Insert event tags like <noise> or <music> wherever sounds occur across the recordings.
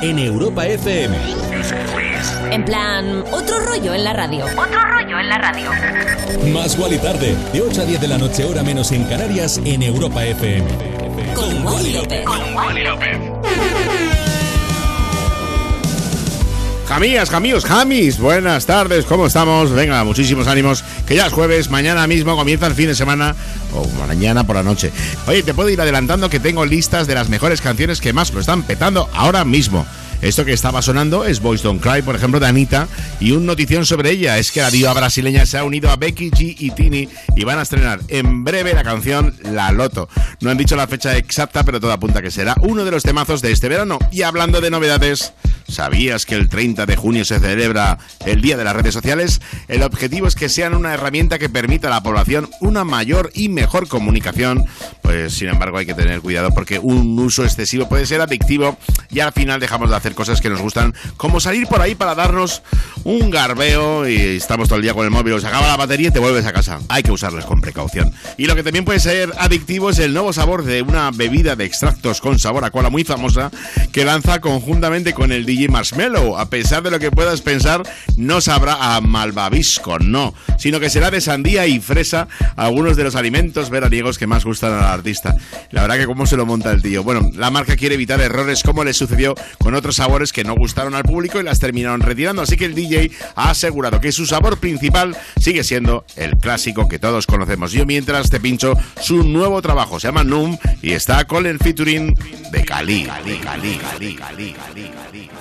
En Europa FM. En plan, otro rollo en la radio. Otro rollo en la radio. Más Wally tarde, de 8 a 10 de la noche, hora menos en Canarias, en Europa FM. Con Wally López. Jamías, jamíos, jamis, buenas tardes, ¿cómo estamos? Venga, muchísimos ánimos, que ya es jueves, mañana mismo comienza el fin de semana, mañana por la noche. Oye, te puedo ir adelantando que tengo listas de las mejores canciones que más lo están petando ahora mismo. Esto que estaba sonando es Boys Don't Cry, por ejemplo, de Anita, y un notición sobre ella es que la diva brasileña se ha unido a Becky G y Tini y van a estrenar en breve la canción La Loto. No han dicho la fecha exacta, pero todo apunta que será uno de los temazos de este verano. Y hablando de novedades, ¿sabías que el 30 de junio se celebra el Día de las Redes Sociales? El objetivo es que sean una herramienta que permita a la población una mayor y mejor comunicación. Pues sin embargo hay que tener cuidado porque un uso excesivo puede ser adictivo y al final dejamos de hacer cosas que nos gustan, como salir por ahí para darnos un garbeo y estamos todo el día con el móvil, se acaba la batería y te vuelves a casa. Hay que usarlas con precaución. Y lo que también puede ser adictivo es el nuevo sabor de una bebida de extractos con sabor a cola muy famosa que lanza conjuntamente con el DJ Marshmello. A pesar de lo que puedas pensar, no sabrá a malvavisco, no, sino que será de sandía y fresa, algunos de los alimentos veraniegos que más gustan al artista. La verdad que cómo se lo monta el tío. Bueno, la marca quiere evitar errores como le sucedió con otros sabores que no gustaron al público y las terminaron retirando, así que el DJ ha asegurado que su sabor principal sigue siendo el clásico que todos conocemos. Yo mientras te pincho su nuevo trabajo, se llama Noom y está con el featuring de Cali, Cali.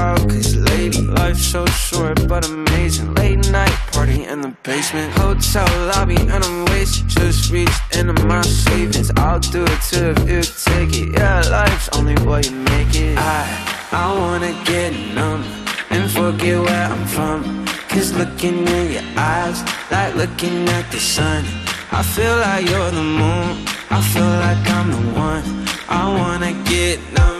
out, cause lady, life's so short but amazing. Late night party in the basement. Hotel lobby, and I'm wasted. Just reached into my savings. I'll do it too if you take it. Yeah, life's only what you make it. I, I wanna get numb and forget where I'm from. Cause looking in your eyes, like looking at the sun. I feel like you're the moon. I feel like I'm the one. I wanna get numb,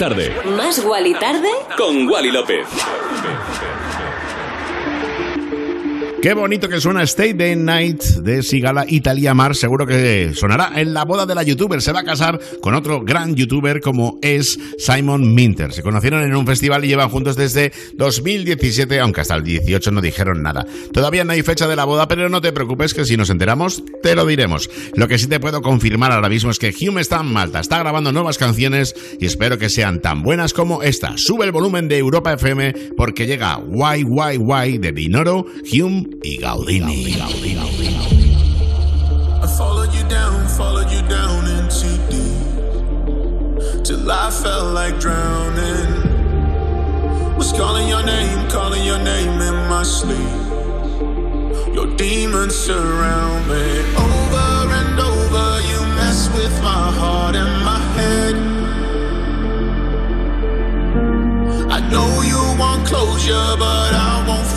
Tarde. Bonito que suena Stay the Night de Sigala Italia Mar. Seguro que sonará en la boda de la youtuber. Se va a casar con otro gran youtuber como es Simon Minter. Se conocieron en un festival y llevan juntos desde 2017, aunque hasta el 18 no dijeron nada. Todavía no hay fecha de la boda, pero no te preocupes que si nos enteramos, te lo diremos. Lo que sí te puedo confirmar ahora mismo es que Hume está en Malta, está grabando nuevas canciones y espero que sean tan buenas como esta. Sube el volumen de Europa FM porque llega YYY de Dinoro, Hume y Gaudini. I followed you down, followed you down into deep. Till I felt like drowning. Was calling your name, calling your name in my sleep. Your demons surround me. Over and over, you mess with my heart and my head. I know you want closure, but I won't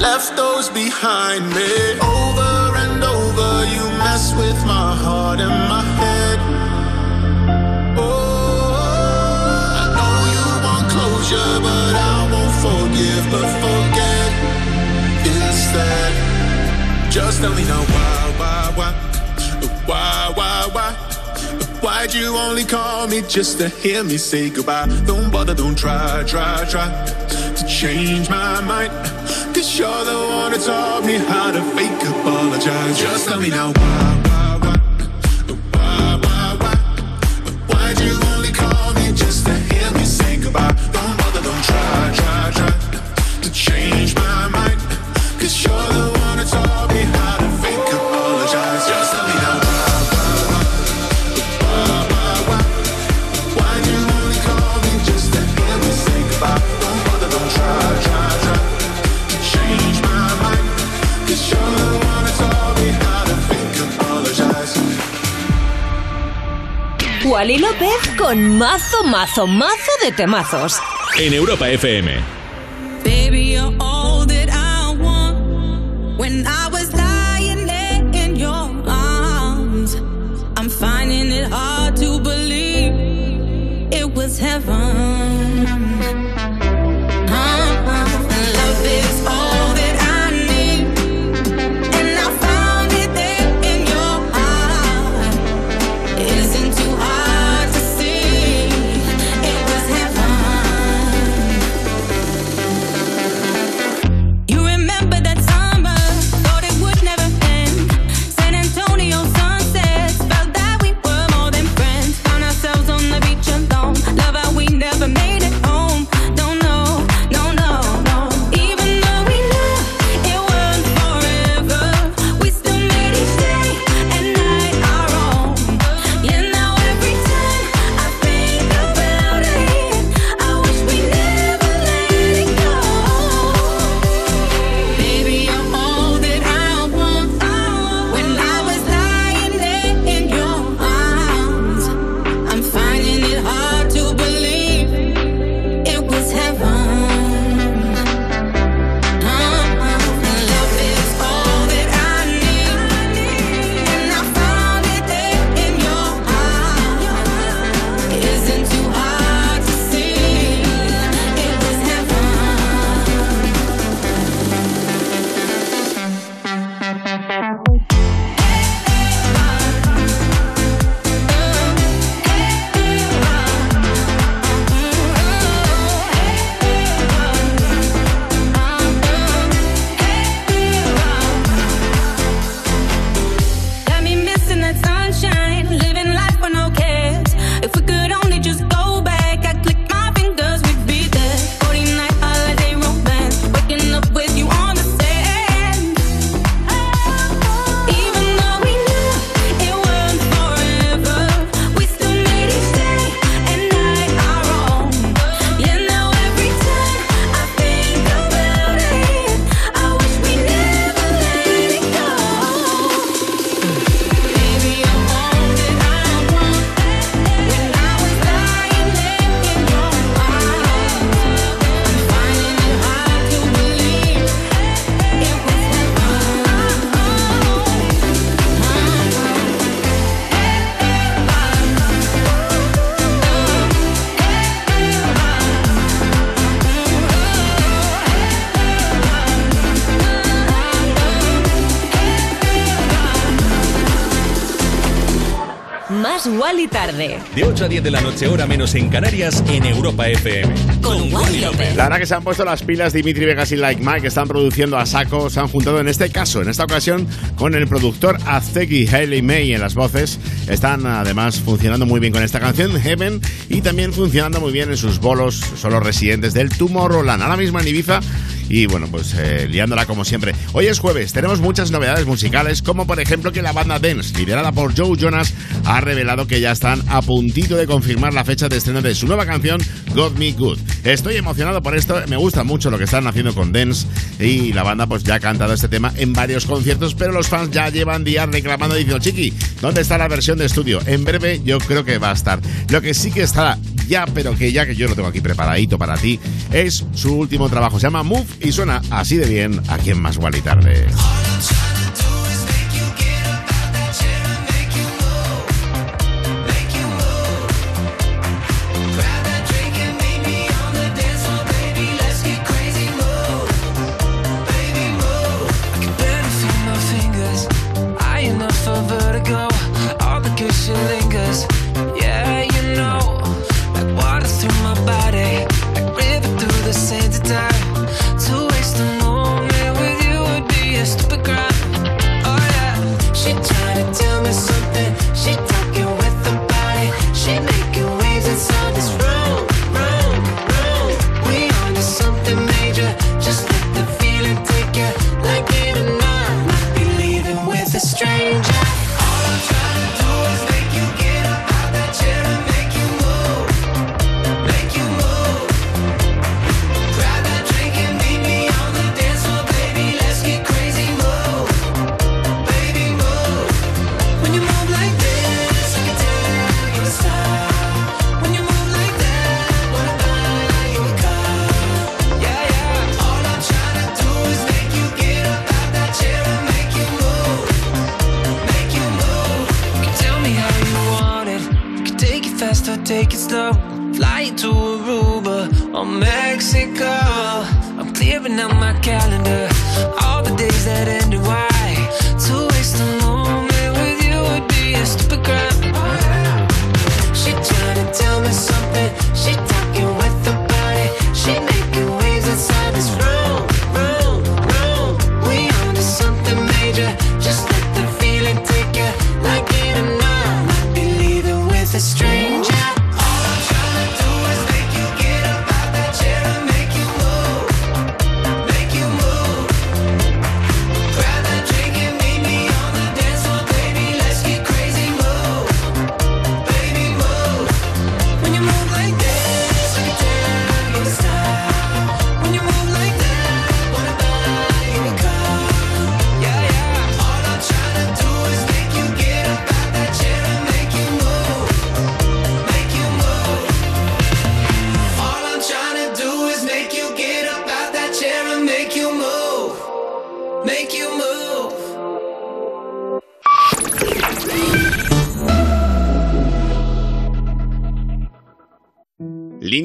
left those behind me. Over and over, you mess with my heart and my head. Oh, I know you want closure, but I won't forgive, but forget instead. Just tell me now why, why, why, why, why, why? Why'd you only call me just to hear me say goodbye? Don't bother, don't try, try, try to change my mind. You're the one that taught me how to fake apologize. Just tell me now why? Wally López con mazo, mazo, mazo de temazos. En Europa FM. 8 a 10 de la noche, hora menos en Canarias, en Europa FM. Con Wally López. La verdad que se han puesto las pilas Dimitri Vegas y Like Mike, que están produciendo a saco, se han juntado en este caso, en esta ocasión, con el productor Azeki Haley May en las voces. Están además funcionando muy bien con esta canción, Heaven, y también funcionando muy bien en sus bolos, son los residentes del Tomorrowland, ahora mismo en Ibiza, y bueno, pues eh, liándola como siempre. Hoy es jueves, tenemos muchas novedades musicales, como por ejemplo que la banda Dance, liderada por Joe Jonas, ha revelado que ya están a puntito de confirmar la fecha de estreno de su nueva canción, Got Me Good. Estoy emocionado por esto, me gusta mucho lo que están haciendo con Dance y la banda pues ya ha cantado este tema en varios conciertos, pero los fans ya llevan días reclamando diciendo, Chiqui, ¿dónde está la versión de estudio? En breve yo creo que va a estar. Lo que sí que estará ya, pero que ya que yo lo tengo aquí preparadito para ti, es su último trabajo. Se llama Move y suena así de bien aquí en Más Gual y Tarde.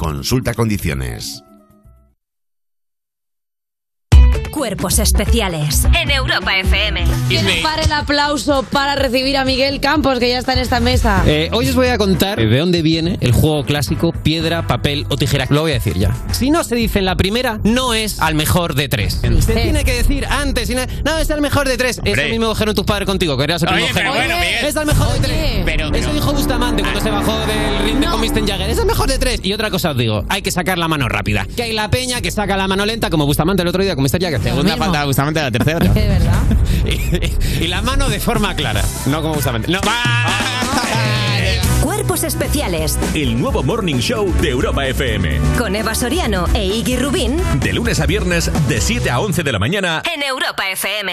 Consulta condiciones. Cuerpos especiales en Europa FM. Que no pare el aplauso para recibir a Miguel Campos, que ya está en esta mesa. Eh, hoy os voy a contar de dónde viene el juego clásico piedra, papel o tijera. Lo voy a decir ya. Si no se dice en la primera, no es al mejor de tres. Se tiene que decir antes. y no, no, es al mejor de tres. Eso mismo dijeron tus padres contigo, que eras el Oye, primogénito. pero bueno, Miguel. Es al mejor de tres. Pero- Eso dijo Bustamante cuando se bajó del ring de No. con Mr. Jagger. Es el mejor de tres. Y otra cosa os digo, hay que sacar la mano rápida. Que hay la peña que saca la mano lenta, como Bustamante el otro día con Mr. Jagger. Segunda falta justamente la tercera. <laughs> De verdad. <laughs> y, y la mano de forma clara. No como Bustamante. No. <laughs> Cuerpos especiales El nuevo Morning Show de Europa FM. con Eva Soriano e Iggy Rubín De lunes a viernes, de 7 a 11 de la mañana. en Europa FM.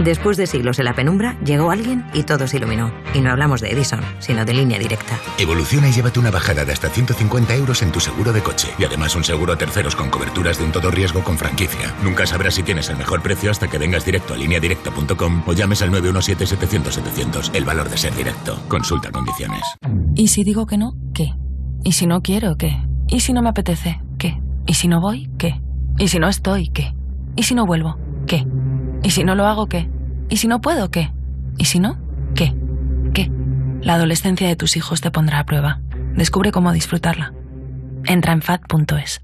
Después de siglos en la penumbra, llegó alguien y todo se iluminó. Y no hablamos de Edison, sino de línea directa. Evoluciona y llévate una bajada de hasta 150 euros en tu seguro de coche. Y además un seguro a terceros con coberturas de un todo riesgo con franquicia. Nunca sabrás si tienes el mejor precio hasta que vengas directo a lineadirecta.com o llames al 917-700-700. El valor de ser directo. Consulta condiciones. ¿Y si digo que no? ¿Qué? ¿Y si no quiero? ¿Qué? ¿Y si no me apetece? ¿Qué? ¿Y si no voy? ¿Qué? ¿Y si no estoy? ¿Qué? ¿Y si no vuelvo? ¿Qué? ¿Y si no lo hago? ¿Qué? ¿Y si no puedo? ¿Qué? ¿Y si no? ¿Qué? ¿Qué? La adolescencia de tus hijos te pondrá a prueba. Descubre cómo disfrutarla. Entra en fat.es.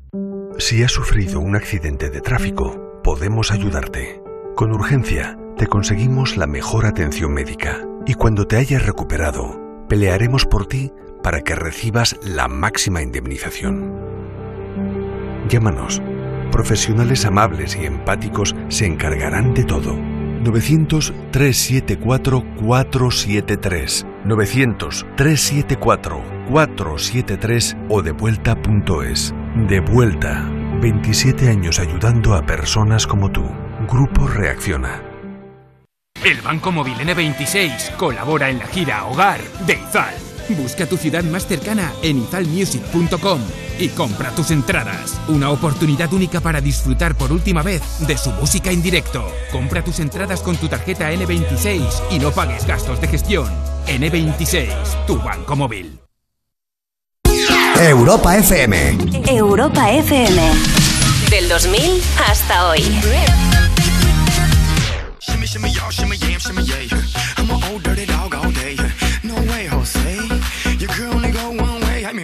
Si has sufrido un accidente de tráfico, podemos ayudarte. Con urgencia, te conseguimos la mejor atención médica y cuando te hayas recuperado, pelearemos por ti para que recibas la máxima indemnización. Llámanos. Profesionales amables y empáticos se encargarán de todo. 900-374-473. 900-374-473 o devuelta.es. De vuelta. 27 años ayudando a personas como tú. Grupo Reacciona. El Banco Móvil N26 colabora en la gira Hogar de Izal. Busca tu ciudad más cercana en izalmusic.com y compra tus entradas. Una oportunidad única para disfrutar por última vez de su música en directo. Compra tus entradas con tu tarjeta N26 y no pagues gastos de gestión. N26, tu banco móvil. Europa FM. Europa FM. Del 2000 hasta hoy. Shimmy, shimmy, y'all, shimmy, yam, shimmy, yeah. I'm an old dirty dog all day.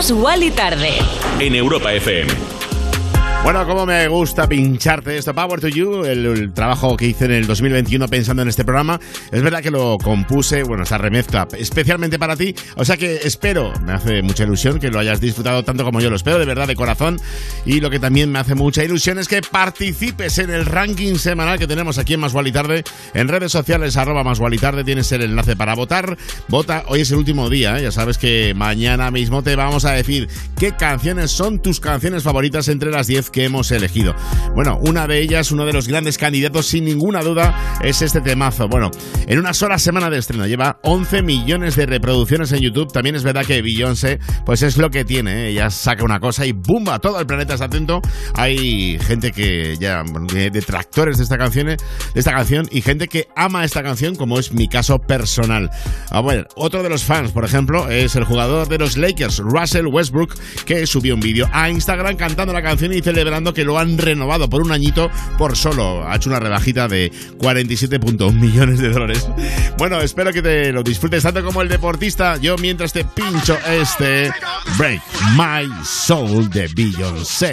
Más Wally tarde. En Europa FM. Bueno, como me gusta pincharte esto, Power to You, el, trabajo que hice en el 2021 pensando en este programa. Es verdad que lo compuse, bueno, esta remezcla especialmente para ti. O sea que espero, me hace mucha ilusión que lo hayas disfrutado tanto como yo lo espero, de verdad, de corazón. Y lo que también me hace mucha ilusión es que participes en el ranking semanal que tenemos aquí en Más y Tarde. En redes sociales, arroba Más y Tarde, tienes el enlace para votar. Vota, hoy es el último día, ¿eh? ya sabes que mañana mismo te vamos a decir qué canciones son tus canciones favoritas entre las 10 que hemos elegido. Bueno, una de ellas, uno de los grandes candidatos, sin ninguna duda, es este temazo. Bueno, en una sola semana de estreno lleva 11 millones de reproducciones en YouTube. También es verdad que Beyoncé, pues es lo que tiene. ¿eh? Ella saca una cosa y ¡bumba! Todo el planeta está atento. Hay gente que ya, bueno, de- detractores de esta canción, de esta canción y gente que ama esta canción, como es mi caso personal. A ver, otro de los fans, por ejemplo, es el jugador de los Lakers, Russell Westbrook, que subió un vídeo a Instagram cantando la canción y celebrando que lo han renovado por un añito por solo. Ha hecho una rebajita de 47.1 millones de dólares. Bueno, espero que te lo disfrutes tanto como el deportista. Yo mientras te pincho este Break My Soul de Beyoncé.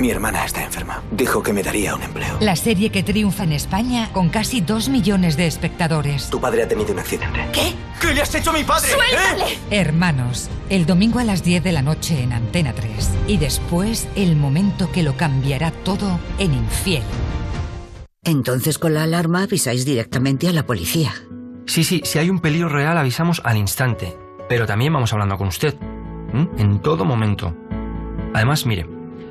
Mi hermana está enferma. Dijo que me daría un empleo. La serie que triunfa en España con casi dos millones de espectadores. Tu padre ha tenido un accidente. ¿Qué? ¿Qué le has hecho a mi padre? ¡Suéltale! Hermanos, el domingo a las 10 de la noche en Antena 3. Y después el momento que lo cambiará todo en Infiel. Entonces con la alarma avisáis directamente a la policía. Sí, sí, si hay un peligro real avisamos al instante. Pero también vamos hablando con usted. En todo momento. Además, mire,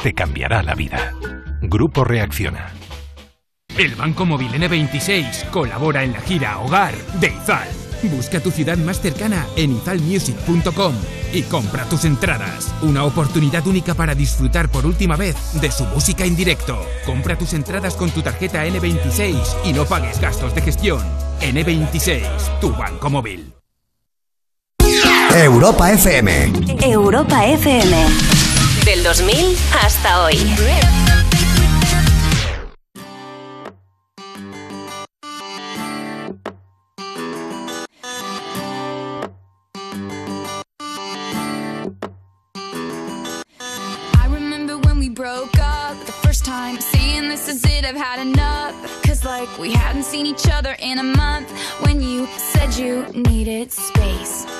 Te cambiará la vida. Grupo Reacciona. El Banco Móvil N26 colabora en la gira Hogar de Izal. Busca tu ciudad más cercana en izalmusic.com y compra tus entradas. Una oportunidad única para disfrutar por última vez de su música en directo. Compra tus entradas con tu tarjeta N26 y no pagues gastos de gestión. N26, tu banco móvil. Europa FM. Europa FM. Del 2000 hasta hoy. I remember when we broke up the first time, saying this is it, I've had enough. Cause like we hadn't seen each other in a month when you said you needed space.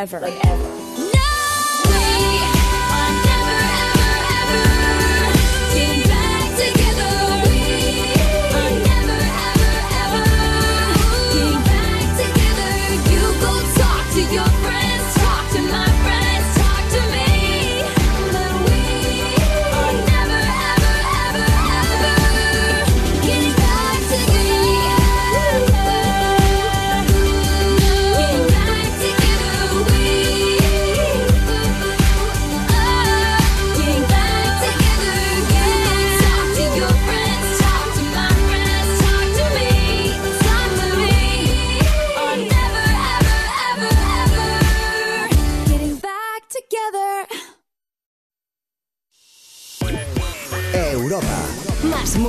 ever, like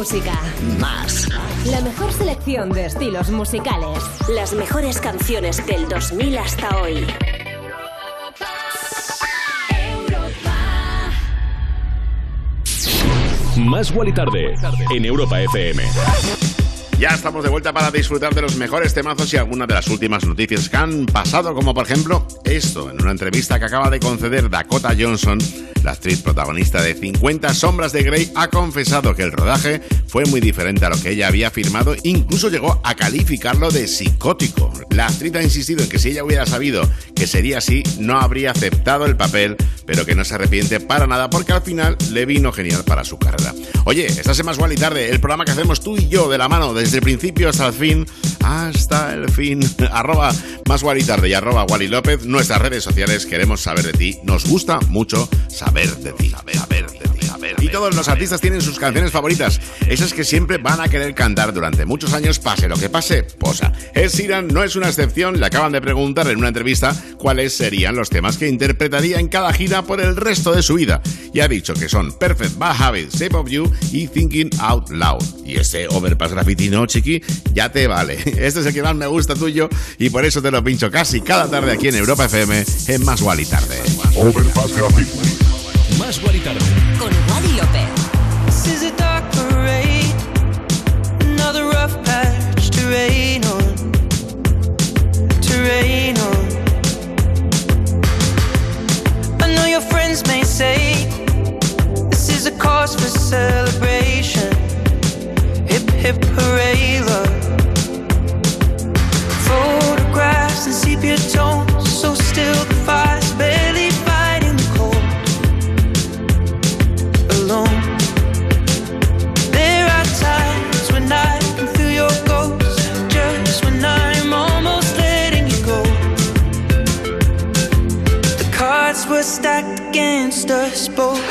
música. Más. La mejor selección de estilos musicales. Las mejores canciones del 2000 hasta hoy. Más Wally Tarde en Europa FM. Ya estamos de vuelta para disfrutar de los mejores temazos y algunas de las últimas noticias que han pasado, como por ejemplo esto, en una entrevista que acaba de conceder Dakota Johnson, la actriz protagonista de 50 Sombras de Grey, ha confesado que el rodaje fue muy diferente a lo que ella había afirmado, incluso llegó a calificarlo de psicótico. La actriz ha insistido en que si ella hubiera sabido que sería así, no habría aceptado el papel, pero que no se arrepiente para nada porque al final le vino genial para su carrera. Oye, estás en Más y Tarde, el programa que hacemos tú y yo de la mano desde el principio hasta el fin, hasta el fin. <laughs> arroba Más Gual y arroba Wally López, nuestras redes sociales, queremos saber de ti. Nos gusta mucho saber de ti. Saber, saber Y todos los artistas tienen sus canciones favoritas, esas que siempre van a querer cantar durante muchos años, pase lo que pase. Posa. Ed Sheeran no es una excepción, le acaban de preguntar en una entrevista cuáles serían los temas que interpretaría en cada gira por el resto de su vida. Y ha dicho que son Perfect Bad Habit, Shape of You y Thinking Out Loud. Y ese Overpass Graffiti no, chiqui, ya te vale. <laughs> Este es el que más me gusta tuyo y por eso te lo pincho casi cada tarde aquí en Europa FM en Más y Tarde. Overpass Graffiti. Más y Tarde. Rain on. I know your friends may say this is a cause for celebration. Hip hip hooray, love. Photographs and sepia tones, against us both.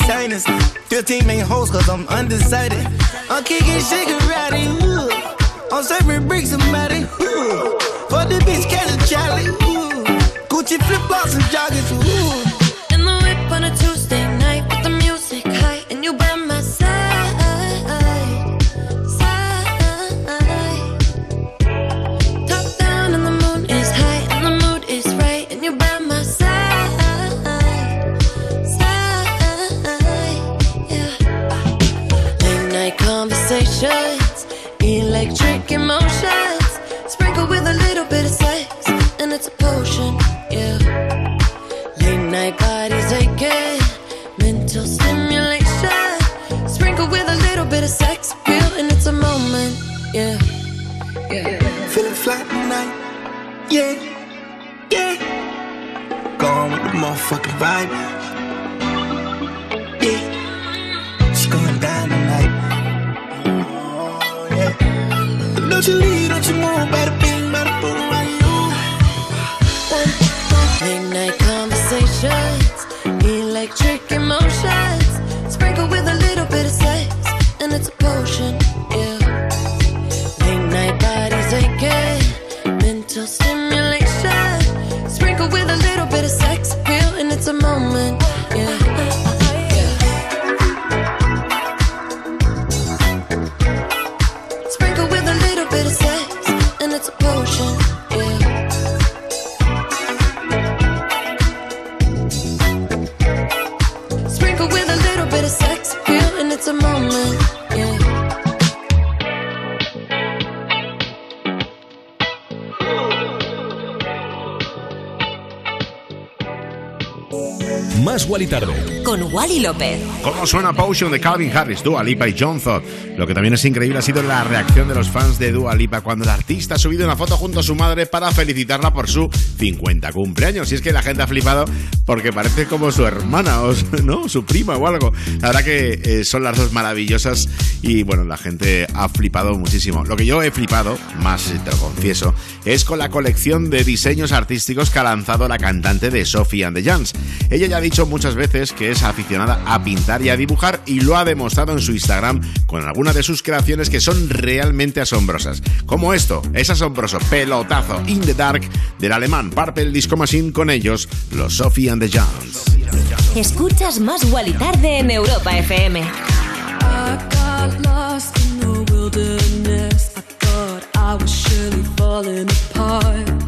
Meets with the signers. 15 main hoes, cause I'm undecided. I'm kicking shigarati, Wally López. ¿Cómo suena Potion de Calvin Harris, Dua Lipa y John Thott? Lo que también es increíble ha sido la reacción de los fans de Dua Lipa cuando el artista ha subido una foto junto a su madre para felicitarla por su 50 cumpleaños. Y es que la gente ha flipado porque parece como su hermana o ¿no? su prima o algo. La verdad que eh, son las dos maravillosas y bueno, la gente ha flipado muchísimo. Lo que yo he flipado, más te lo confieso, es con la colección de diseños artísticos que ha lanzado la cantante de Sophie and the Jans. Ella ya ha dicho muchas veces que es aficionada a pintar y a dibujar y lo ha demostrado en su Instagram con algunas de sus creaciones que son realmente asombrosas. Como esto, es asombroso pelotazo in the dark del alemán Purple Disco Machine con ellos, los Sophie and the Jans. Escuchas más Wally Tarde en Europa FM. I was surely falling apart.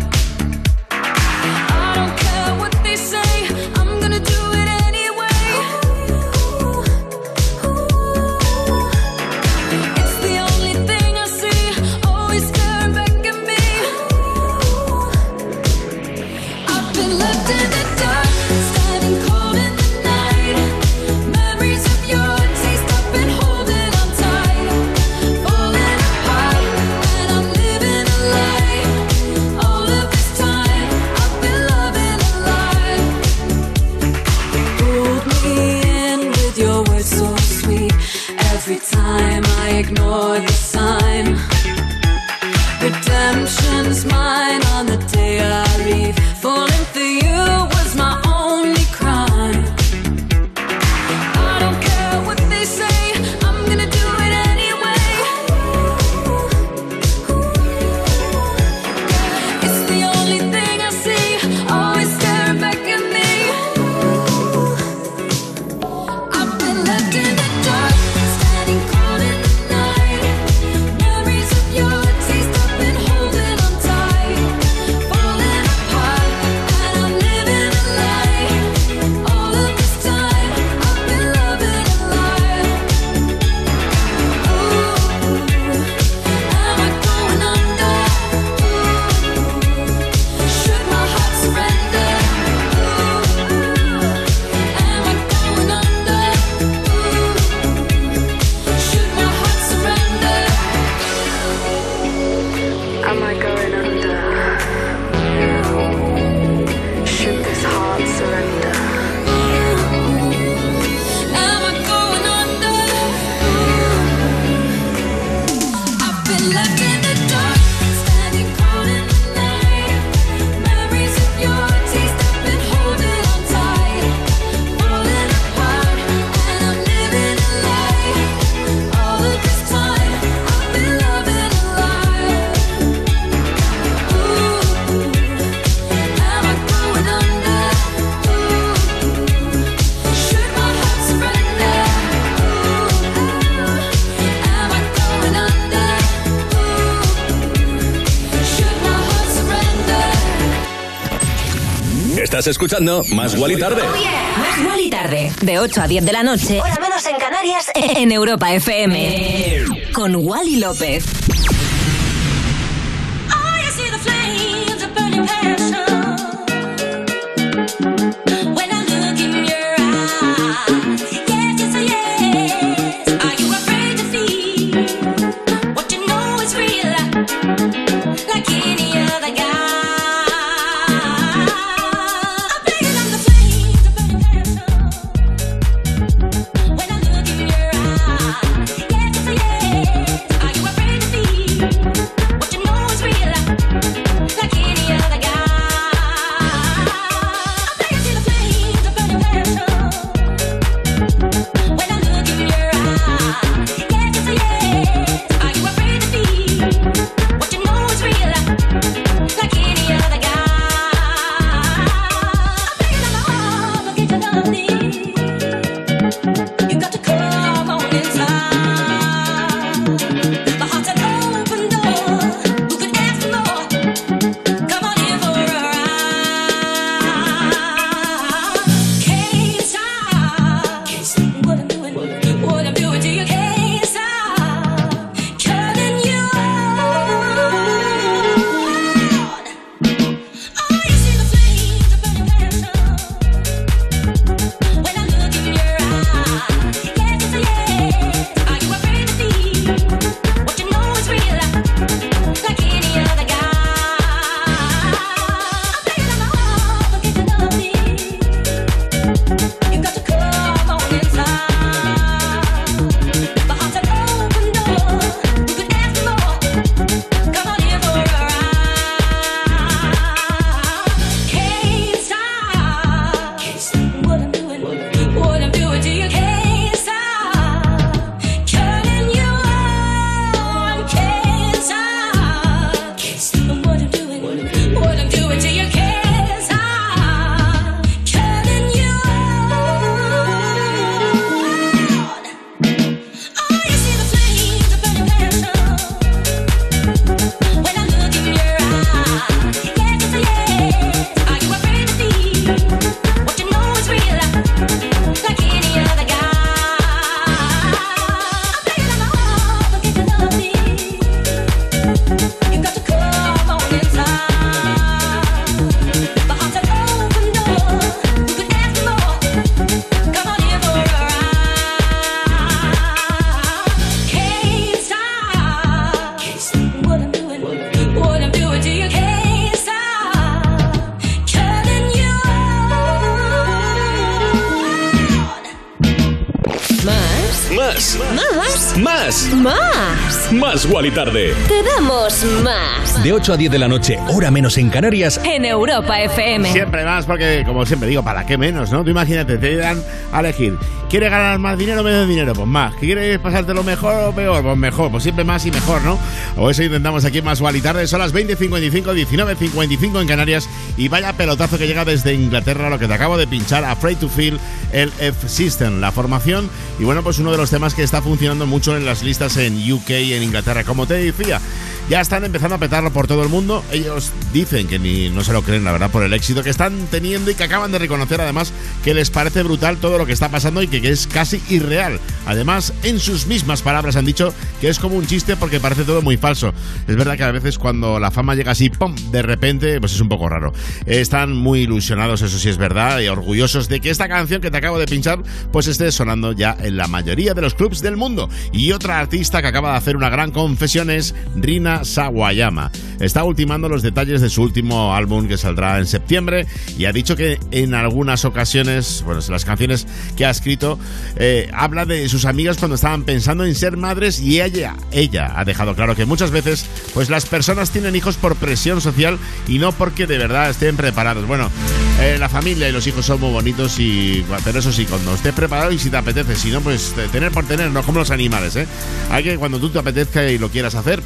Estás escuchando Más Gual y Tarde. Oh yeah. Más Gual y Tarde. De 8 a 10 de la noche. Hora menos en Canarias. En Europa FM. Con Wally López. Wally Tarde. Te damos más. De 8 a 10 de la noche, hora menos en Canarias. En Europa FM. Siempre más, porque como siempre digo, ¿para qué menos, no? Tú imagínate, te dan a elegir. ¿Quieres ganar más dinero o menos dinero? Pues más. ¿Quieres pasártelo mejor o peor? Pues mejor. Pues siempre más y mejor, ¿no? O eso intentamos aquí en Más Wally Tarde. Son las 20.55, 19.55 en Canarias. Y vaya pelotazo que llega desde Inglaterra, lo que te acabo de pinchar, Afraid to Feel, el F-System, la formación. Y bueno, pues uno de los temas que está funcionando mucho en las listas en UK y en Inglaterra. Como te decía, ya están empezando a petarlo por todo el mundo. Ellos dicen que ni no se lo creen, la verdad, por el éxito que están teniendo y que acaban de reconocer además que les parece brutal todo lo que está pasando y que, es casi irreal. Además, en sus mismas palabras han dicho que es como un chiste porque parece todo muy falso. Es verdad que a veces cuando la fama llega así, ¡pum!, de repente, pues es un poco raro. Están muy ilusionados, eso sí es verdad, y orgullosos de que esta canción que te acabo de pinchar, pues esté sonando ya en la mayoría de los clubs del mundo. Y otra artista que acaba de hacer una gran confesión es Rina Sawayama. Está ultimando los detalles de su último álbum que saldrá en septiembre y ha dicho que en algunas ocasiones, bueno, las canciones que ha escrito, eh, habla de sus amigas cuando estaban pensando en ser madres y ella, ella ha dejado claro que muchas veces pues las personas tienen hijos por presión social y no porque de verdad estén preparados. Bueno, eh, la familia y los hijos son muy bonitos y pero eso sí, cuando estés preparado y si te apetece, si no, pues tener por tener, no como los animales, ¿eh? Hay que cuando tú te apetezca y lo quieras hacer,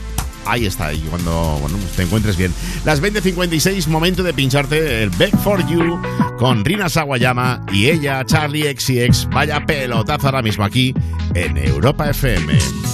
Ahí está, y cuando pues te encuentres bien. Las 20.56, momento de pincharte el Back for You con Rina Sawayama y ella, Charlie XCX. Vaya pelotazo ahora mismo aquí en Europa FM.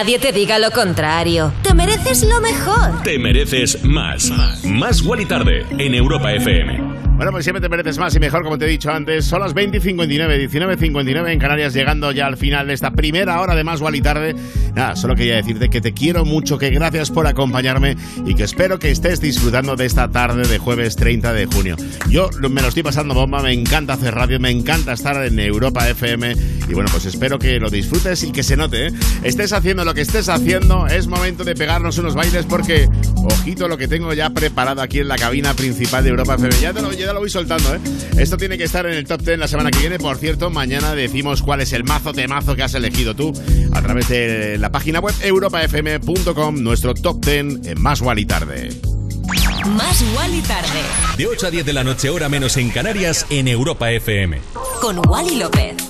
Nadie te diga lo contrario. Te mereces lo mejor. Te mereces más. Más Wally Tarde en Europa FM. Bueno, pues siempre te mereces más y mejor, como te he dicho antes. Son las 20 y 59, 19 y 59 en Canarias, llegando ya al final de esta primera hora de Más Wally Tarde. Nada, solo quería decirte que te quiero mucho, que gracias por acompañarme y que espero que estés disfrutando de esta tarde de jueves 30 de junio. Yo me lo estoy pasando bomba, me encanta hacer radio, me encanta estar en Europa FM Y bueno, pues espero que lo disfrutes y que se note. ¿eh? Estés haciendo lo que estés haciendo, es momento de pegarnos unos bailes porque, ojito, lo que tengo ya preparado aquí en la cabina principal de Europa FM. Ya, te lo, ya lo voy soltando, ¿eh? Esto tiene que estar en el top 10 la semana que viene. Por cierto, mañana decimos cuál es el mazo temazo que has elegido tú a través de la página web europafm.com, nuestro top 10 en Más Gual y Tarde. Más Wally tarde. De 8 a 10 de la noche, hora menos en Canarias, en Europa FM. Con Wally López.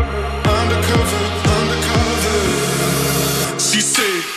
two.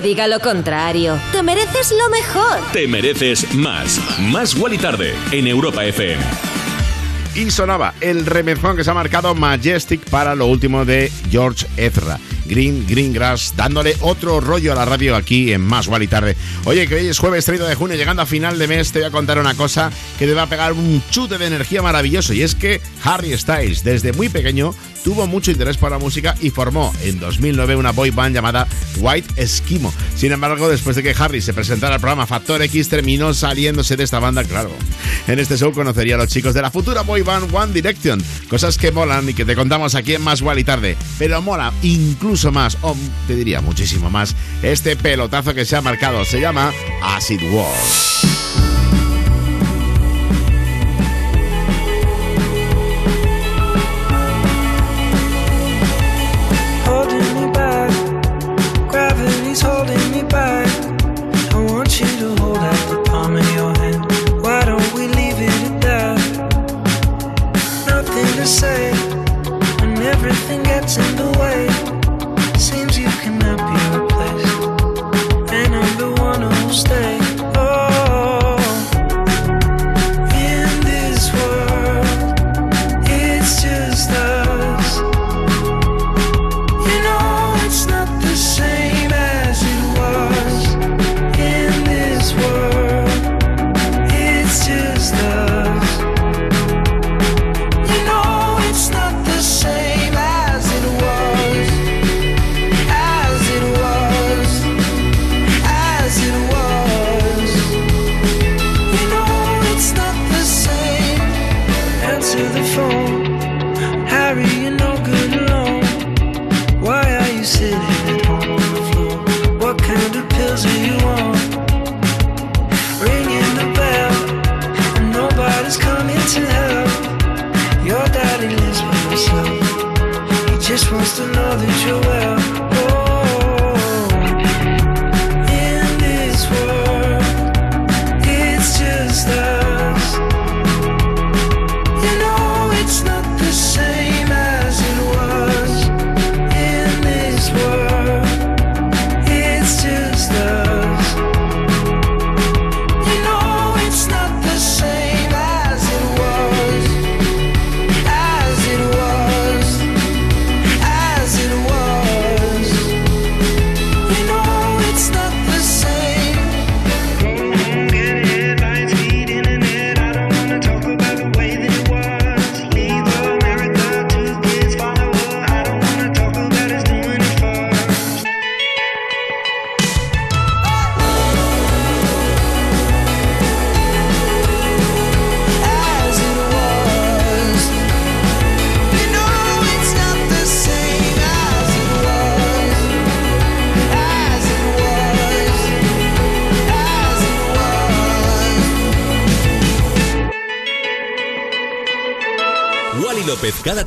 Que diga lo contrario. Te mereces lo mejor. Te mereces más. Más Wally tarde en Europa FM. Y sonaba el remezón que se ha marcado Majestic para lo último de George Ezra. Green, Green Grass, dándole otro rollo a la radio aquí en Más Gual y Tarde. Oye, que hoy es jueves 30 de junio, llegando a final de mes, te voy a contar una cosa que te va a pegar un chute de energía maravilloso. Y es que Harry Styles, desde muy pequeño, tuvo mucho interés por la música y formó en 2009 una boy band llamada White Esquimo. Sin embargo, después de que Harry se presentara al programa Factor X, terminó saliéndose de esta banda, claro. En este show conocería a los chicos de la futura boy band One Direction. Cosas que molan y que te contamos aquí en Más y Tarde. Pero mola incluso más, o te diría muchísimo más, este pelotazo que se ha marcado. Se llama Acid Wars.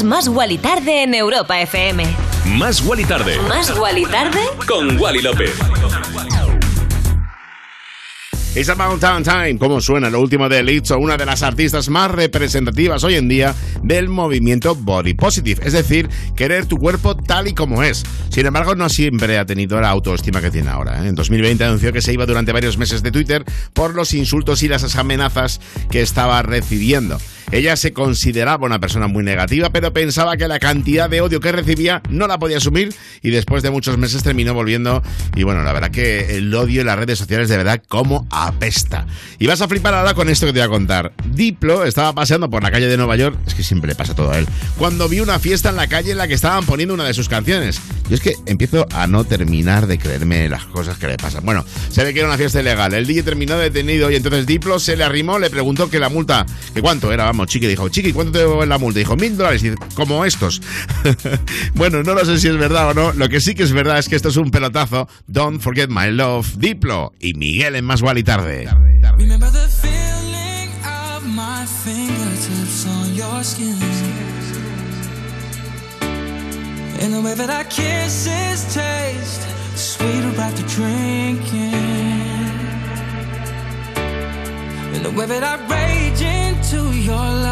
Más Wally Tarde en Europa FM. Más Wally Tarde. Más Wally Tarde. Con Wally López. It's About Town Time, como suena lo último de Lizzo, una de las artistas más representativas hoy en día del movimiento body positive, es decir, querer tu cuerpo tal y como es. Sin embargo, no siempre ha tenido la autoestima que tiene ahora. ¿eh? En 2020 anunció que se iba durante varios meses de Twitter por los insultos y las amenazas que estaba recibiendo. Ella se consideraba una persona muy negativa, pero pensaba que la cantidad de odio que recibía no la podía asumir y después de muchos meses terminó volviendo. Y bueno, la verdad que el odio en las redes sociales de verdad como apesta. Y vas a flipar ahora con esto que te voy a contar. Diplo estaba paseando por la calle de Nueva York, es que siempre le pasa todo a él, cuando vi una fiesta en la calle en la que estaban poniendo una de sus canciones. Y es que empiezo a no terminar de creerme las cosas que le pasan. Bueno, se ve que era una fiesta ilegal. El DJ terminó detenido y entonces Diplo se le arrimó, le preguntó que la multa, que cuánto era, vamos, chiqui, dijo, chiqui, ¿cuánto te debo la multa? Dijo, mil dólares, como estos. <laughs> bueno, no lo sé si es verdad o no. Lo que sí que es verdad es que esto es un pelotazo. Don't forget my love, Diplo y Miguel en Más y Tarde. Remember the feeling of my fingertips on your skin. And the way that our kisses taste sweeter after drinking. And the way that I rage into your love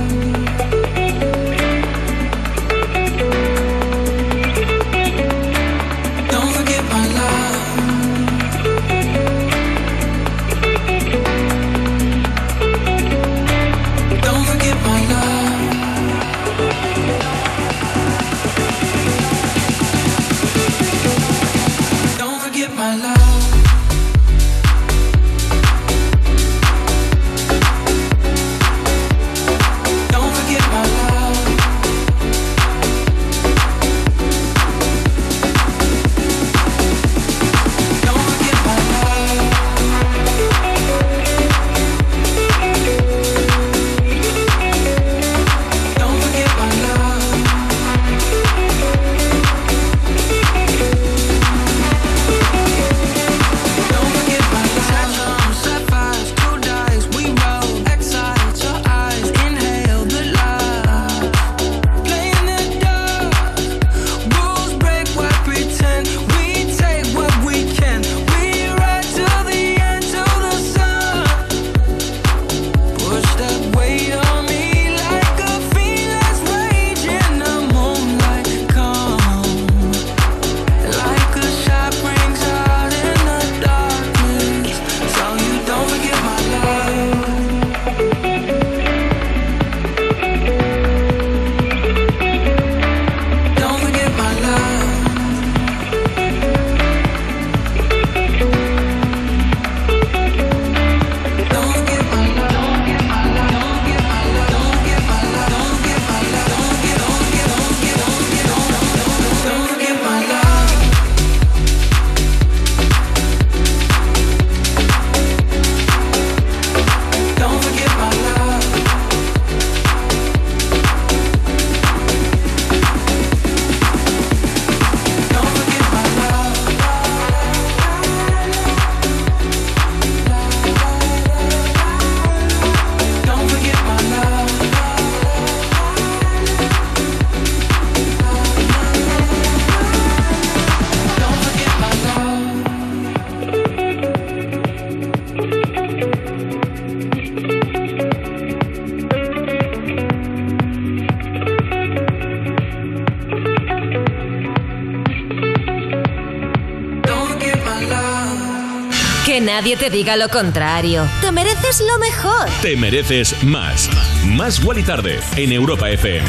Nadie te diga lo contrario. Te mereces lo mejor. Te mereces más. Más y Tarde en Europa FM.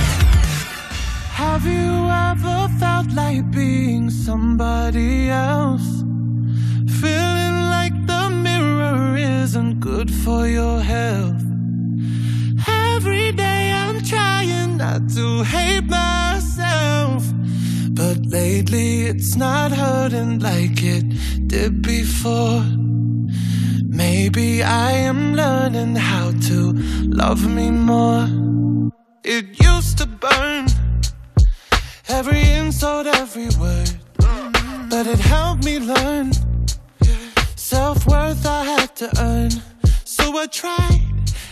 Have you ever felt like being somebody else? Feeling like the mirror isn't good for your health. Every day I'm trying not to hate myself. But lately it's not hurting like it did before. Maybe I am learning how to love me more. It used to burn every insult, every word. But it helped me learn self worth I had to earn. So I tried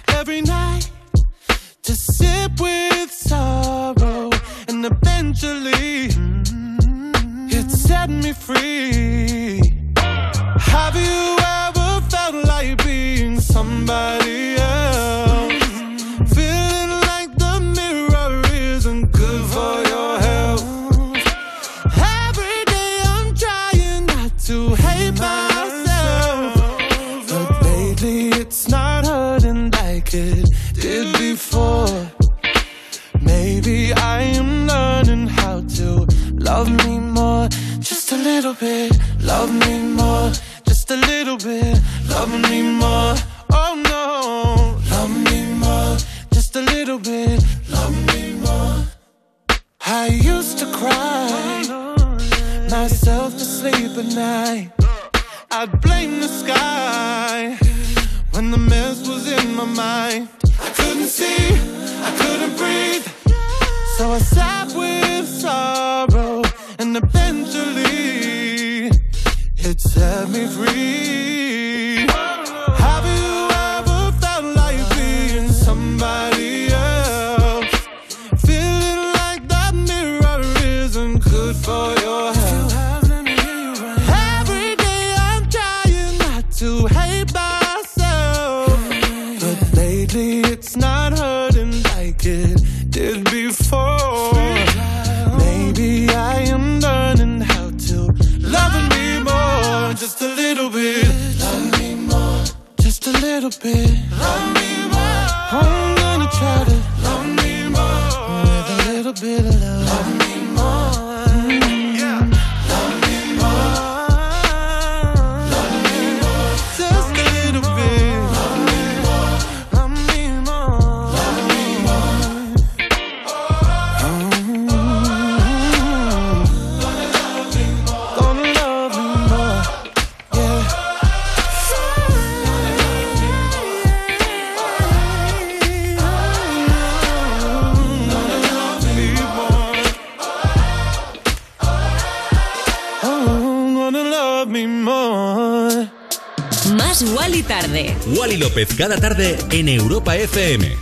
every night to sip with sorrow, and eventually it set me free. Have you being FM.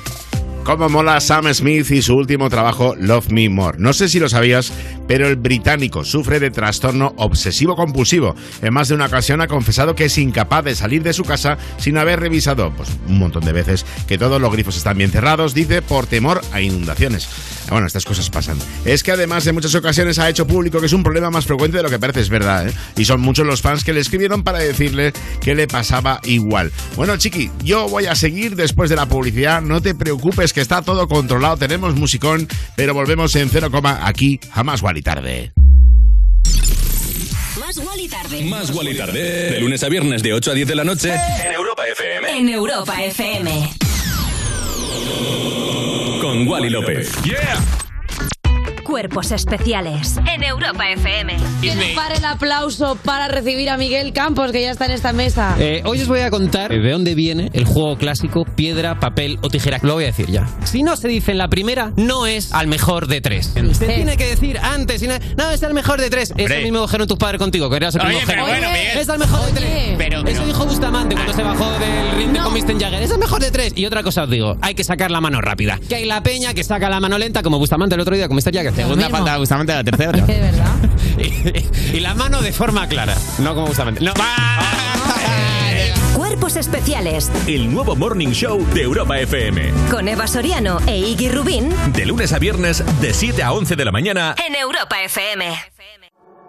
Cómo mola Sam Smith y su último trabajo, Love Me More. No sé si lo sabías, pero el británico sufre de trastorno obsesivo-compulsivo. En más de una ocasión ha confesado que es incapaz de salir de su casa sin haber revisado, pues un montón de veces, que todos los grifos están bien cerrados, dice, por temor a inundaciones. Bueno, estas cosas pasan. Es que además en muchas ocasiones ha hecho público que es un problema más frecuente de lo que parece, es verdad, ¿eh? Y son muchos los fans que le escribieron para decirle que le pasaba igual. Bueno, chiqui, yo voy a seguir después de la publicidad, no te preocupes que está todo controlado, tenemos musicón, pero volvemos en cero coma aquí, jamás Wally tarde. Más Wally tarde. Más Wally tarde. De lunes a viernes de 8 a 10 de la noche en Europa FM. En Europa FM. Con Wally López. Cuerpos especiales en Europa FM. Que no pare el aplauso para recibir a Miguel Campos, que ya está en esta mesa. Eh, hoy os voy a contar de dónde viene el juego clásico piedra, papel o tijera. Lo voy a decir ya. Si no se dice en la primera, no es al mejor de tres. Se tiene que decir antes. No, no, es al mejor de tres. Es el mismo dijeron tus padres contigo, que eras el Oye, primogénito. pero bueno, Miguel. Es al mejor de tres. Pero, Eso pero- dijo Bustamante cuando se bajó del ring de con Mr. Jagger. Es el mejor de tres. Y otra cosa os digo, hay que sacar la mano rápida. Que hay la peña que saca la mano lenta, como Bustamante el otro día con Mr. Jagger. Segunda falta de Bustamante, la tercera. <laughs> De verdad. <laughs> y, y la mano de forma clara. No como Bustamante. No. Cuerpos especiales El nuevo Morning Show de Europa FM. con Eva Soriano e Iggy Rubín De lunes a viernes de 7 a 11 de la mañana. en Europa FM.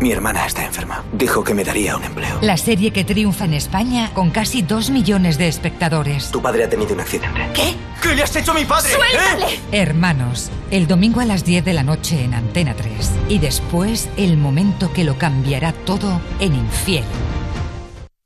Mi hermana está enferma. Dijo que me daría un empleo. La serie que triunfa en España con casi dos millones de espectadores. Tu padre ha tenido un accidente. ¿Qué? ¿Qué le has hecho a mi padre? ¡Suéltale! Hermanos, el domingo a las 10 de la noche en Antena 3. Y después el momento que lo cambiará todo en Infiel.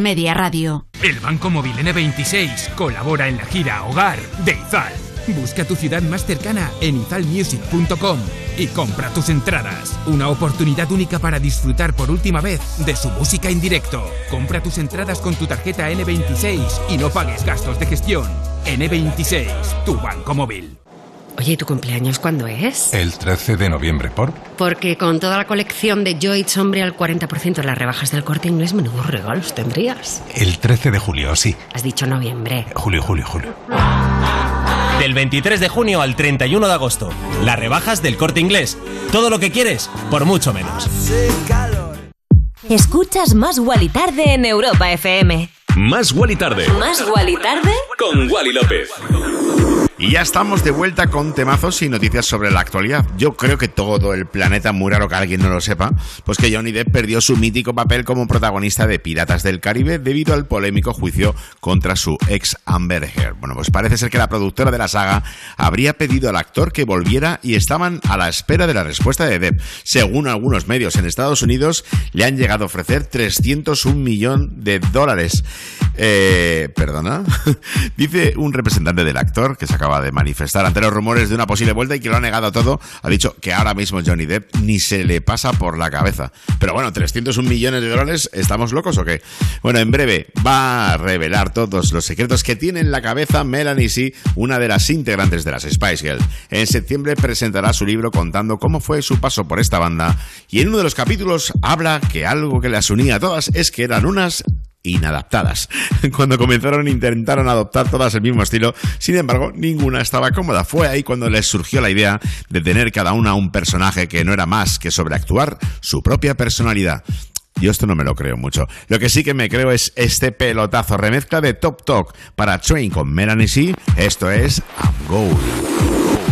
Media Radio. El Banco Móvil N26 colabora en la gira Hogar de Izal. Busca tu ciudad más cercana en izalmusic.com y compra tus entradas. Una oportunidad única para disfrutar por última vez de su música en directo. Compra tus entradas con tu tarjeta N26 y no pagues gastos de gestión. N26, tu banco móvil. Oye, ¿y tu cumpleaños cuándo es? El 13 de noviembre, ¿por? Porque con toda la colección de Joyce Hombre al 40% de las rebajas del corte inglés, menudos regalos tendrías. El 13 de julio, sí. Has dicho noviembre. Julio, julio, julio. Del 23 de junio al 31 de agosto. Las rebajas del corte inglés. Todo lo que quieres, por mucho menos. Escuchas Más Guali Tarde en Europa FM. Más Wally Tarde. ¿Más Guali Tarde? Con Wally López. Y ya estamos de vuelta con temazos y noticias sobre la actualidad. Yo creo que todo el planeta, muy raro que alguien no lo sepa, pues que Johnny Depp perdió su mítico papel como protagonista de Piratas del Caribe debido al polémico juicio contra su ex Amber Heard. Bueno, pues parece ser que la productora de la saga habría pedido al actor que volviera y estaban a la espera de la respuesta de Depp. Según algunos medios en Estados Unidos, le han llegado a ofrecer 301 millón de dólares. Eh, perdona. <laughs> Dice un representante del actor que se acaba de manifestar ante los rumores de una posible vuelta y que lo ha negado todo. Ha dicho que ahora mismo Johnny Depp ni se le pasa por la cabeza. Pero bueno, 301 millones de dólares, ¿estamos locos o qué? Bueno, en breve va a revelar todos los secretos que tiene en la cabeza Melanie C, una de las integrantes de las Spice Girls. En septiembre presentará su libro contando cómo fue su paso por esta banda y en uno de los capítulos habla que algo que las unía a todas es que eran unas inadaptadas. <laughs> Cuando comenzaron intentaron adoptar todas el mismo estilo, sin embargo, ninguna estaba cómoda. Fue ahí cuando les surgió la idea de tener cada una un personaje que no era más que sobreactuar su propia personalidad. Yo esto no me lo creo mucho. Lo que sí que me creo es este pelotazo remezcla de Top Talk para Train con Melanie C. Esto es I'm Gold.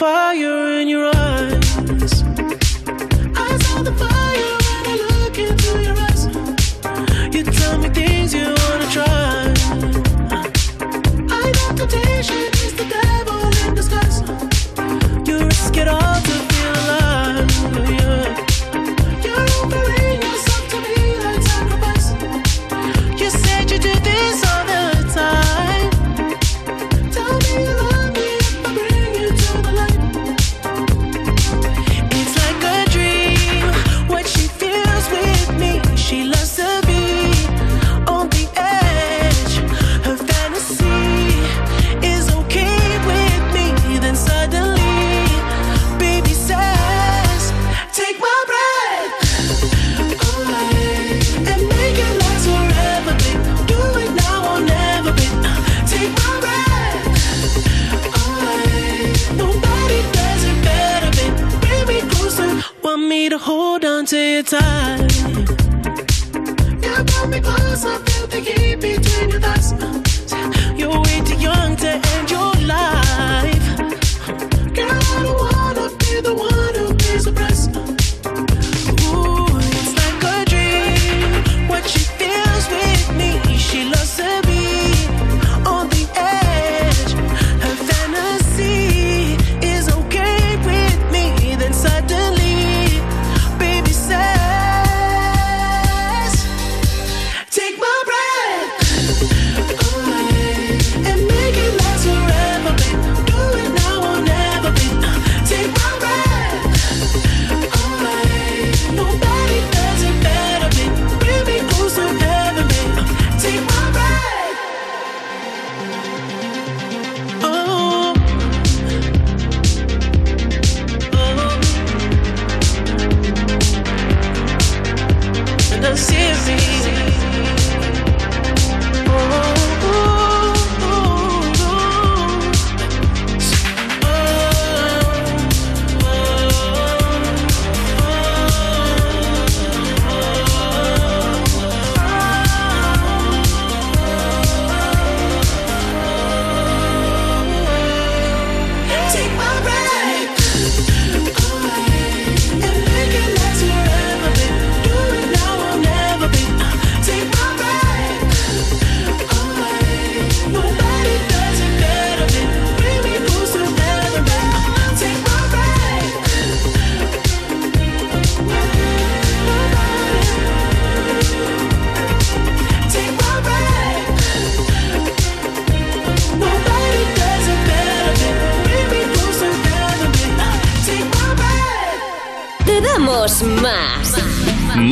Fire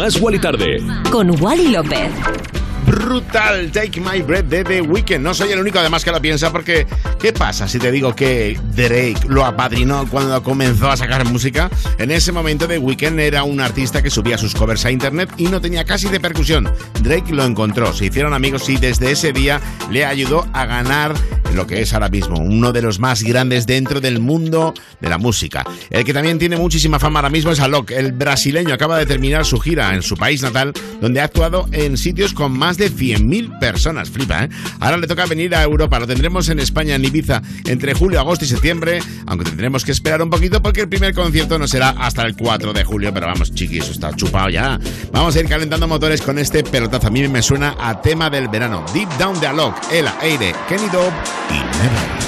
Más Wally Tarde. Con Wally López. Brutal Take My Breath de The Weeknd. No soy el único además que lo piensa porque ¿qué pasa si te digo que Drake lo apadrinó cuando comenzó a sacar música? En ese momento The Weeknd era un artista que subía sus covers a internet y no tenía casi repercusión. Drake lo encontró, se hicieron amigos y desde ese día le ayudó a ganar lo que es ahora mismo uno de los más grandes dentro del mundo de la música. El que también tiene muchísima fama ahora mismo es Alok, el brasileño acaba de terminar su gira en su país natal donde ha actuado en sitios con más de 100.000 personas. Flipa, ¿eh? Ahora le toca venir a Europa. Lo tendremos en España, en Ibiza, entre julio, agosto y septiembre. Aunque tendremos que esperar un poquito porque el primer concierto no será hasta el 4 de julio. Pero vamos, chiquis, está chupado ya. Vamos a ir calentando motores con este pelotazo. A mí me suena a tema del verano. Deep Down de Alok, Ella, Eire, Kenny Dope y Never.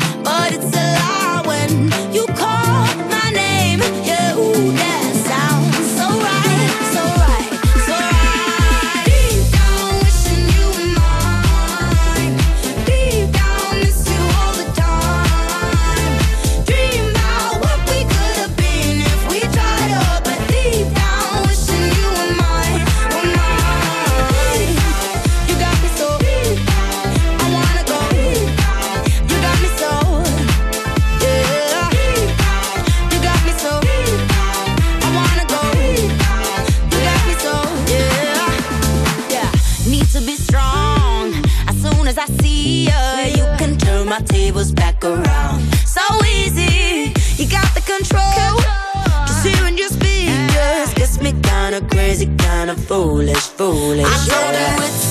crazy, kinda foolish, foolish. I told yeah. her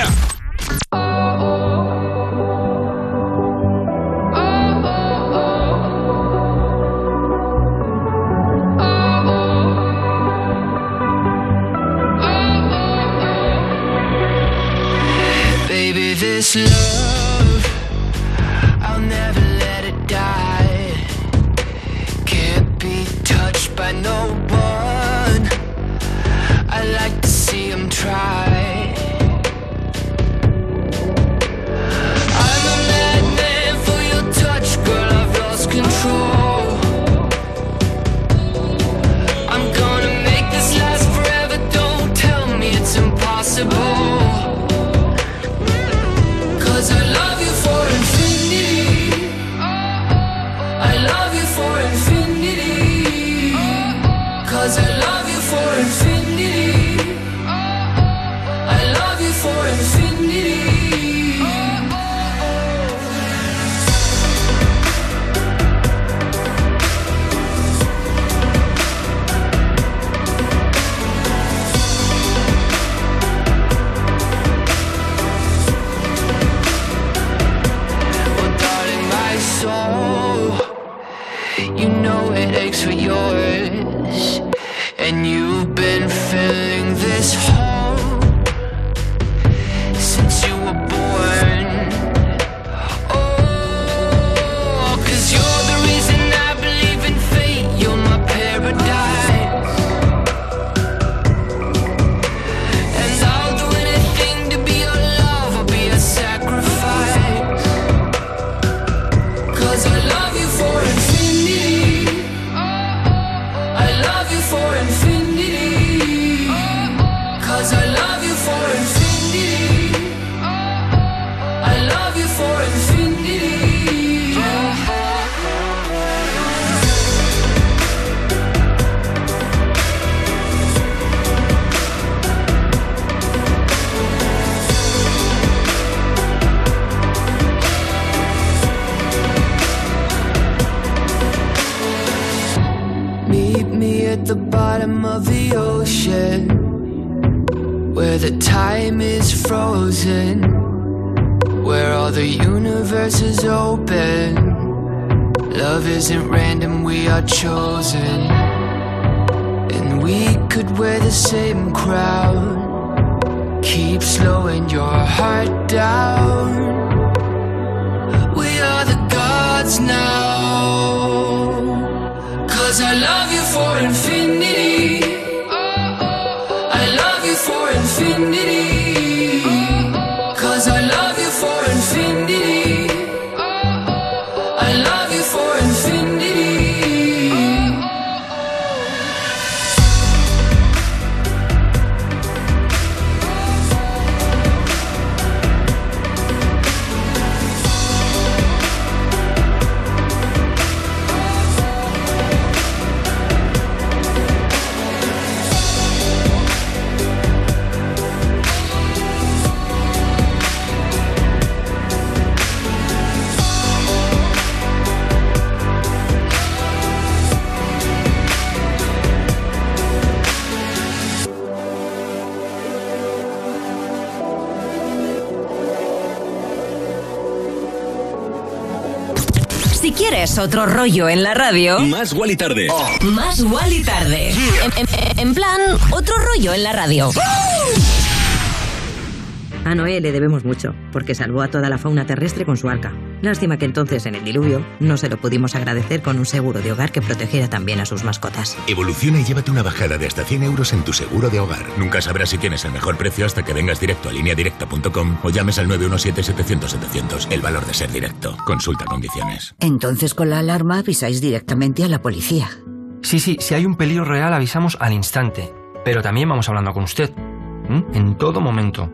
Rollo en la radio, Más Wally tarde. más Wally tarde. En, en- en plan, otro rollo en la radio. A Noé le debemos mucho, porque salvó a toda la fauna terrestre con su arca. Lástima que entonces, en el diluvio, no se lo pudimos agradecer con un seguro de hogar que protegiera también a sus mascotas. Evoluciona y llévate una bajada de hasta 100 euros en tu seguro de hogar. Nunca sabrás si tienes el mejor precio hasta que vengas directo a lineadirecta.com o llames al 917-700-700. El valor de ser directo. Consulta condiciones. Entonces con la alarma avisáis directamente a la policía. Sí, sí, si hay un peligro real avisamos al instante. Pero también vamos hablando con usted. En todo momento.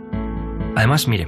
Además, mire,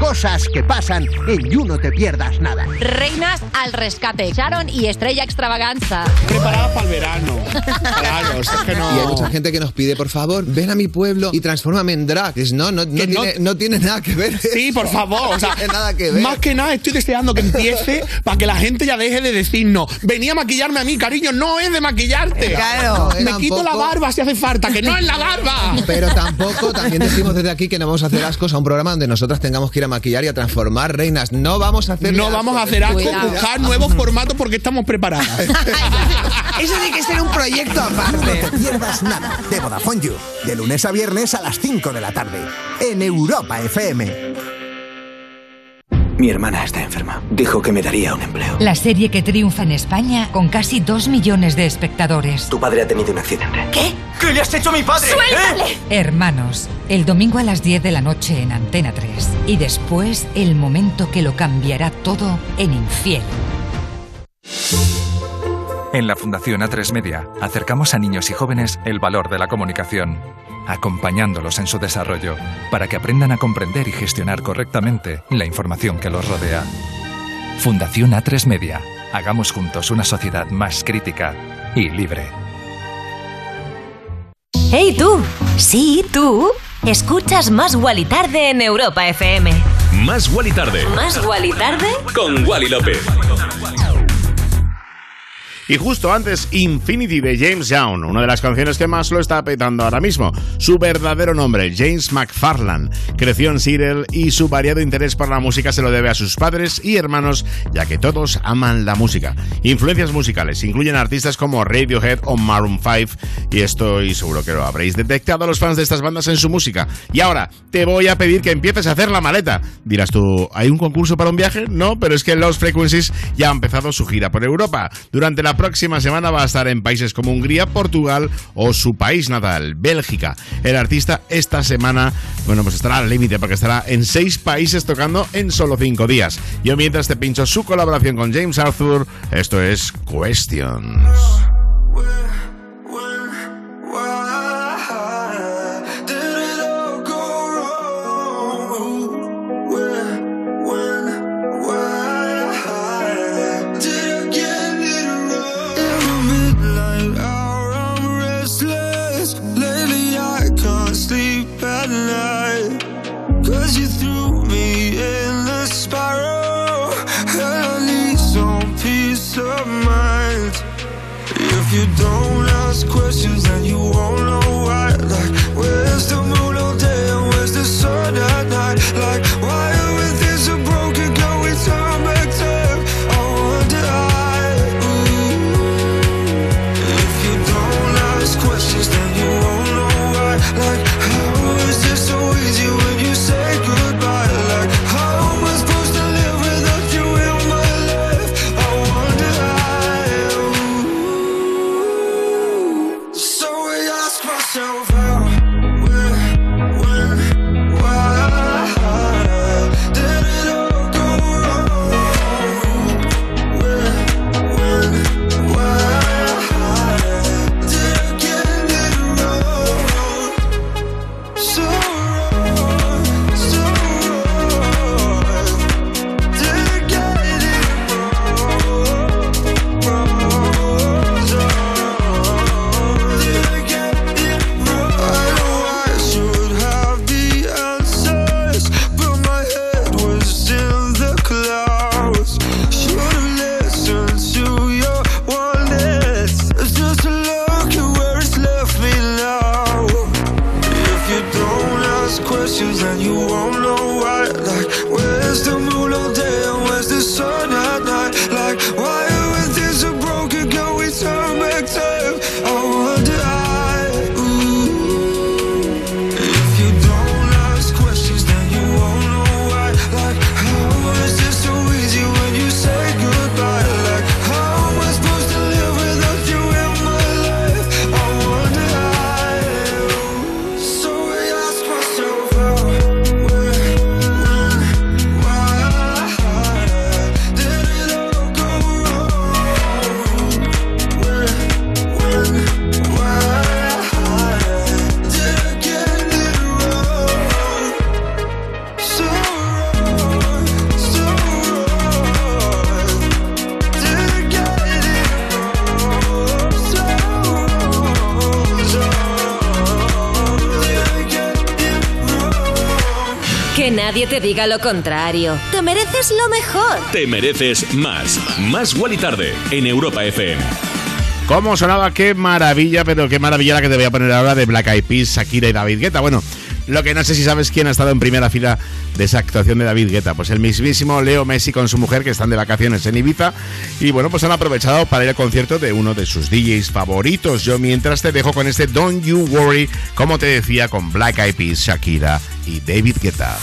Cosas que pasan en You No Te Pierdas Nada. Reinas al rescate. Sharon y Estrella Extravaganza. Preparada para el verano. Claro, es que no. Y hay mucha gente que nos pide, por favor, ven a mi pueblo y transfórmame en drag. Es, no, no, no, Que no- tiene, no tiene nada que ver. Sí, por favor. O sea, no tiene nada que ver. Más que nada estoy deseando que empiece para que la gente ya deje de decirnos, venía a maquillarme a mí, cariño, no es de maquillarte. Claro. Me quito la barba si hace falta, que no es la barba. Pero tampoco, también decimos desde aquí que no vamos a hacer ascos a un programa donde nosotras tengamos que ir a maquillar y a transformar reinas. No vamos a hacer No vamos a hacer asco, Cuidado. buscar nuevos formatos porque estamos preparadas. <laughs> Eso tiene que ser un proyecto aparte. No te pierdas nada de Vodafone You. De lunes a viernes a las 5 de la tarde. En Europa FM. Mi hermana está enferma. Dijo que me daría un empleo. La serie que triunfa en España con casi 2 millones de espectadores. Tu padre ha tenido un accidente. ¿Qué? ¿Qué le has hecho a mi padre? ¡Suéltale! Hermanos, el domingo a las 10 de la noche en Antena 3. Y después el momento que lo cambiará todo en Infiel. En la Fundación A3 Media acercamos a niños y jóvenes el valor de la comunicación, acompañándolos en su desarrollo para que aprendan a comprender y gestionar correctamente la información que los rodea. Fundación A3 Media. Hagamos juntos una sociedad más crítica y libre. ¡Hey tú! Sí, tú. Escuchas Más Wally Tarde en Europa FM. Más Wally tarde. ¿Más Wally Tarde? Con Wally López. Y justo antes, Infinity de James Young, una de las canciones que más lo está petando ahora mismo. Su verdadero nombre, James McFarland. Creció en Seattle y su variado interés por la música se lo debe a sus padres y hermanos, ya que todos aman la música. Influencias musicales incluyen artistas como Radiohead o Maroon 5, y estoy seguro que lo habréis detectado los fans de estas bandas en su música. Y ahora, te voy a pedir que empieces a hacer la maleta. Dirás tú, ¿hay un concurso para un viaje? No, pero es que Los Frequencies ya ha empezado su gira por Europa. Durante la próxima semana va a estar en países como Hungría, Portugal o su país natal, Bélgica. El artista esta semana, bueno, pues estará al límite porque estará en seis países tocando en solo cinco días. Yo mientras te pincho su colaboración con James Arthur, esto es Questions. diga lo contrario. Te mereces lo mejor. Te mereces más. Más y Tarde en Europa FM. ¿Cómo sonaba? Qué maravilla, pero qué maravilla la que te voy a poner ahora de Black Eyed Peas, Shakira y David Guetta. Bueno, lo que no sé si sabes quién ha estado en primera fila de esa actuación de David Guetta. Pues el mismísimo Leo Messi con su mujer que están de vacaciones en Ibiza. Y bueno, pues han aprovechado para ir al concierto de uno de sus DJs favoritos. Yo mientras te dejo con este Don't You Worry, como te decía, con Black Eyed Peas, Shakira y David Guetta.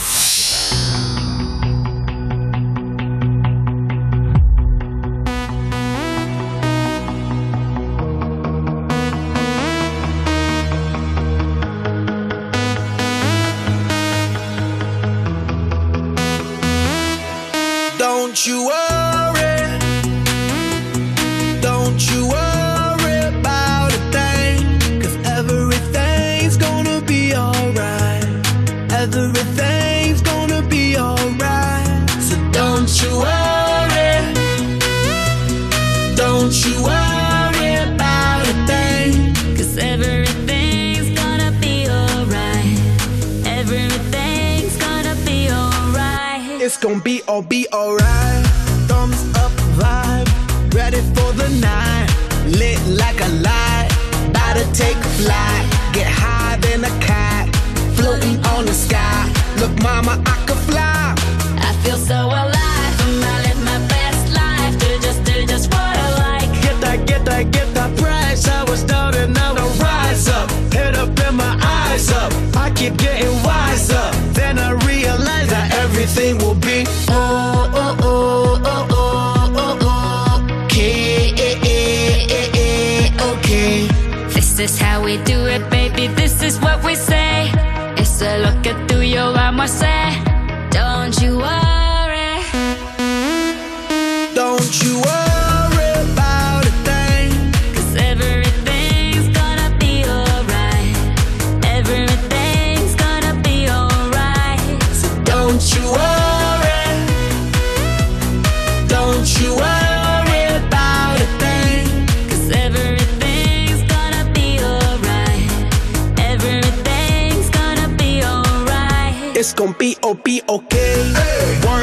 con P.O.P. OK. Hey.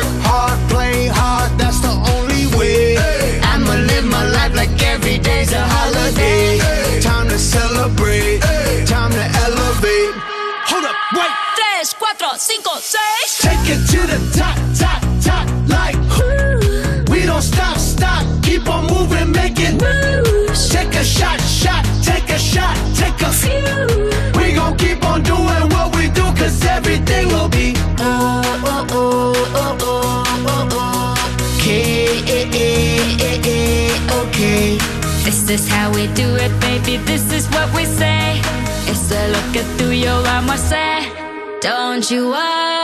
Is this how we do it, baby? This is what we say. It's a look at through your armor I say. Don't you worry.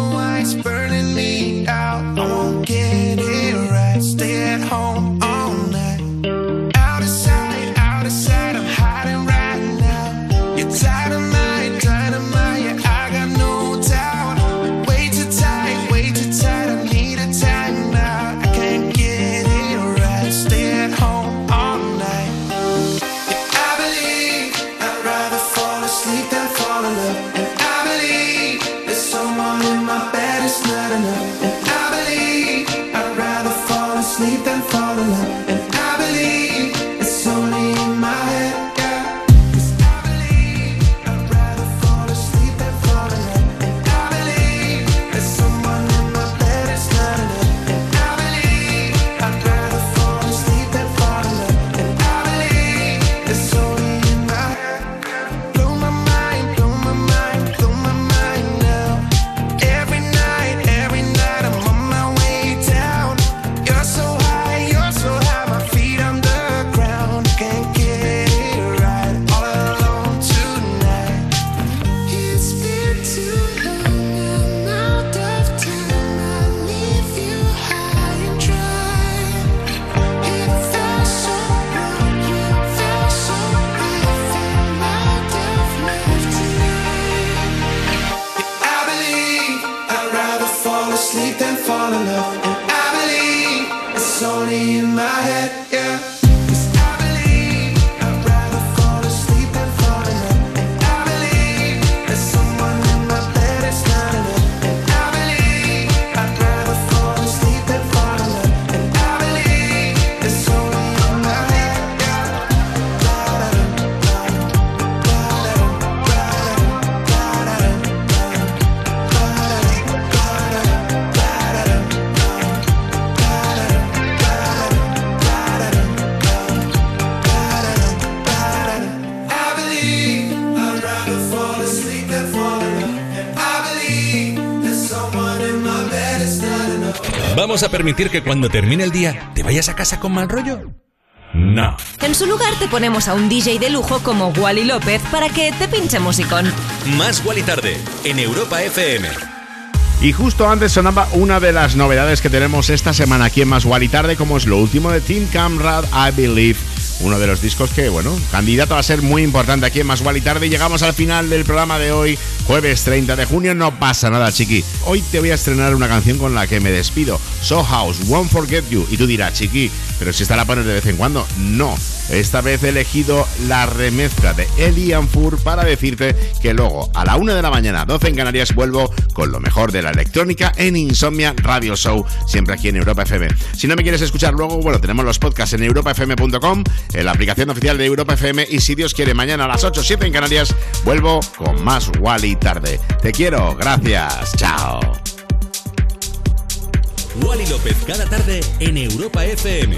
¿Vamos a permitir que cuando termine el día te vayas a casa con mal rollo? No. En su lugar te ponemos a un DJ de lujo como Wally López para que te pinche musicón. Más Wally tarde en Europa FM. Y justo antes sonaba una de las novedades que tenemos esta semana aquí en Más Gual y Tarde, como es lo último de Team Camrad, I Believe. Uno de los discos que, bueno, candidato a ser muy importante aquí en Más y Tarde. Llegamos al final del programa de hoy, jueves 30 de junio. No pasa nada, chiqui. Hoy te voy a estrenar una canción con la que me despido. So House, Won't Forget You. Y tú dirás, chiqui, pero si esta la pones de vez en cuando. No. Esta vez he elegido la remezcla de Elian Fur para decirte que luego a la una de la mañana, 12 en Canarias, vuelvo con lo mejor de la electrónica en Insomnia Radio Show, siempre aquí en Europa FM. Si no me quieres escuchar luego, bueno, tenemos los podcasts en europafm.com, en la aplicación oficial de Europa FM y si Dios quiere, mañana a las 8 7 en Canarias, vuelvo con más Wally tarde. Te quiero, gracias, chao. Wally López cada tarde en Europa FM.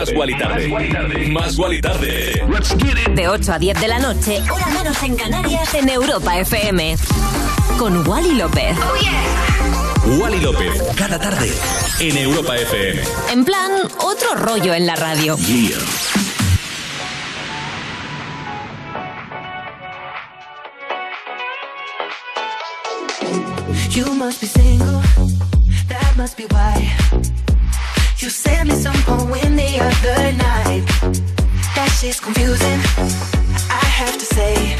Más Guali Tarde. Más Guali tarde. tarde. De 8 a 10 de la noche, hora menos en Canarias, en Europa FM. Con Wally López. Oh, yeah. Wally López, cada tarde, en Europa FM. En plan, otro rollo en la radio. Yeah. You must be single, that must be why. You send me some poem. other night. That shit's confusing, I have to say.